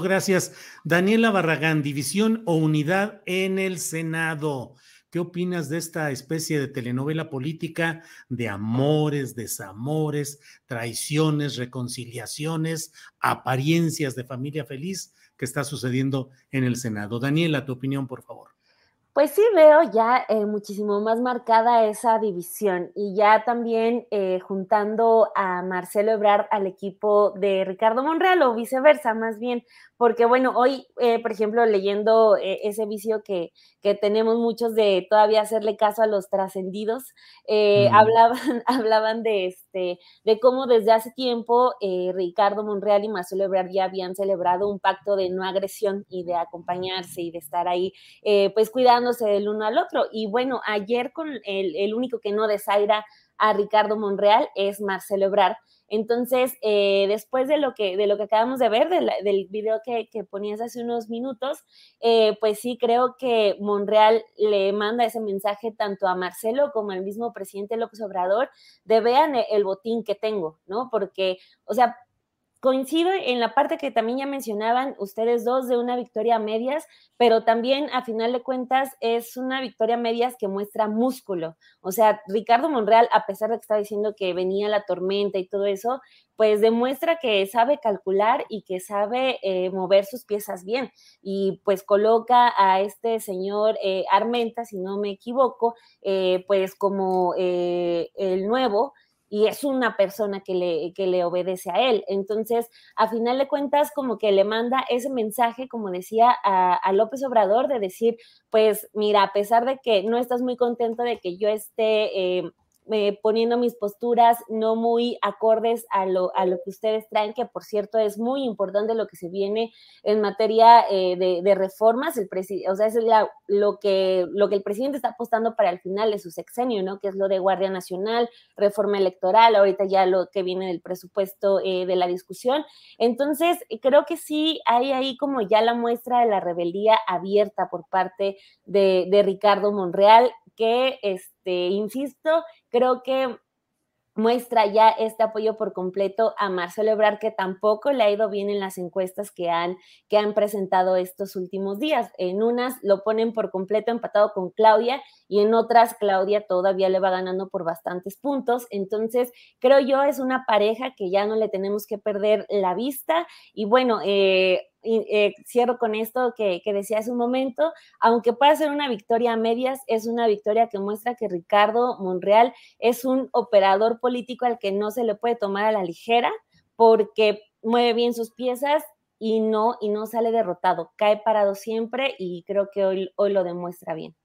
Gracias. Daniela Barragán, división o unidad en el Senado. ¿Qué opinas de esta especie de telenovela política de amores, desamores, traiciones, reconciliaciones, apariencias de familia feliz que está sucediendo en el Senado? Daniela, tu opinión, por favor. Pues sí veo ya eh, muchísimo más marcada esa división y ya también eh, juntando a Marcelo Ebrard al equipo de Ricardo Monreal o viceversa, más bien, porque bueno, hoy, eh, por ejemplo, leyendo eh, ese vicio que, que, tenemos muchos de todavía hacerle caso a los trascendidos, eh, hablaban, hablaban de, este, de cómo desde hace tiempo Ricardo Monreal y Marcelo Ebrard ya habían celebrado un pacto de no agresión y de acompañarse y de estar ahí, pues del uno al otro. Y bueno, ayer con el, el único que no desaira a Ricardo Monreal es Marcelo Ebrard entonces, eh, después de lo, que, de lo que acabamos de ver, del video que, ponías hace unos minutos, eh, pues sí creo que Monreal le manda ese mensaje tanto a Marcelo como al mismo presidente López Obrador de vean el botín que tengo, ¿no? Porque, o sea, coincido en la parte que también ya mencionaban ustedes dos de una victoria a medias, pero también a final de cuentas es una victoria a medias que muestra músculo. O sea, Ricardo Monreal, a pesar de que estaba diciendo que venía la tormenta y todo eso, pues demuestra que sabe calcular y que sabe eh, mover sus piezas bien. Y pues coloca a este señor eh, Armenta, si no me equivoco, eh, pues como el nuevo y es una persona que le, que le obedece a él. Entonces, a final de cuentas, como que le manda ese mensaje, como decía a, López Obrador, de decir, pues mira, a pesar de que no estás muy contento de que yo esté... Eh, eh, poniendo mis posturas no muy acordes a lo, a lo que ustedes traen, que por cierto es muy importante lo que se viene en materia eh, de, reformas. El o sea, es lo, que, lo que el presidente está apostando para el final de su sexenio, ¿no? Que es lo de Guardia Nacional, reforma electoral, ahorita ya lo que viene del presupuesto eh, de la discusión. Entonces, creo que sí hay ahí como ya la muestra de la rebeldía abierta por parte de Ricardo Monreal que, este, insisto, creo que muestra ya este apoyo por completo a Marcelo Ebrard, que tampoco le ha ido bien en las encuestas que han, que han presentado estos últimos días. En unas lo ponen por completo empatado con Claudia y en otras Claudia todavía le va ganando por bastantes puntos. Entonces, creo yo es una pareja que ya no le tenemos que perder la vista. Y bueno, eh, eh, cierro con esto que, decía hace un momento, aunque pueda ser una victoria a medias, es una victoria que muestra que Ricardo Monreal es un operador político al que no se le puede tomar a la ligera porque mueve bien sus piezas y no, y no sale derrotado, cae parado siempre y creo que hoy, hoy lo demuestra bien.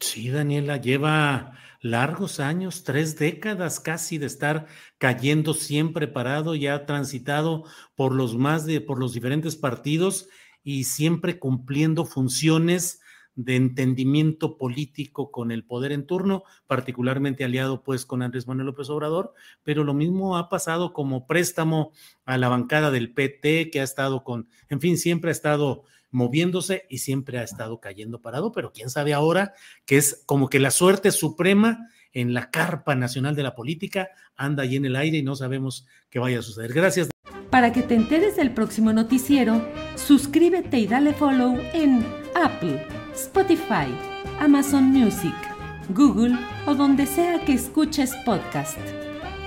Sí, Daniela, lleva largos años, tres décadas casi de estar cayendo siempre parado, ya ha transitado por los más de, por los diferentes partidos y siempre cumpliendo funciones de entendimiento político con el poder en turno, particularmente aliado pues con Andrés Manuel López Obrador, pero lo mismo ha pasado como préstamo a la bancada del PT, que ha estado con, en fin, siempre ha estado moviéndose y siempre ha estado cayendo parado, pero quién sabe ahora que es como que la suerte suprema en la carpa nacional de la política anda ahí en el aire y no sabemos qué vaya a suceder. Gracias. Para que te enteres del próximo noticiero, suscríbete y dale follow en Apple, Spotify, Amazon Music, Google o donde sea que escuches podcast.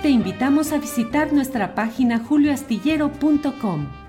Te invitamos a visitar nuestra página julioastillero.com.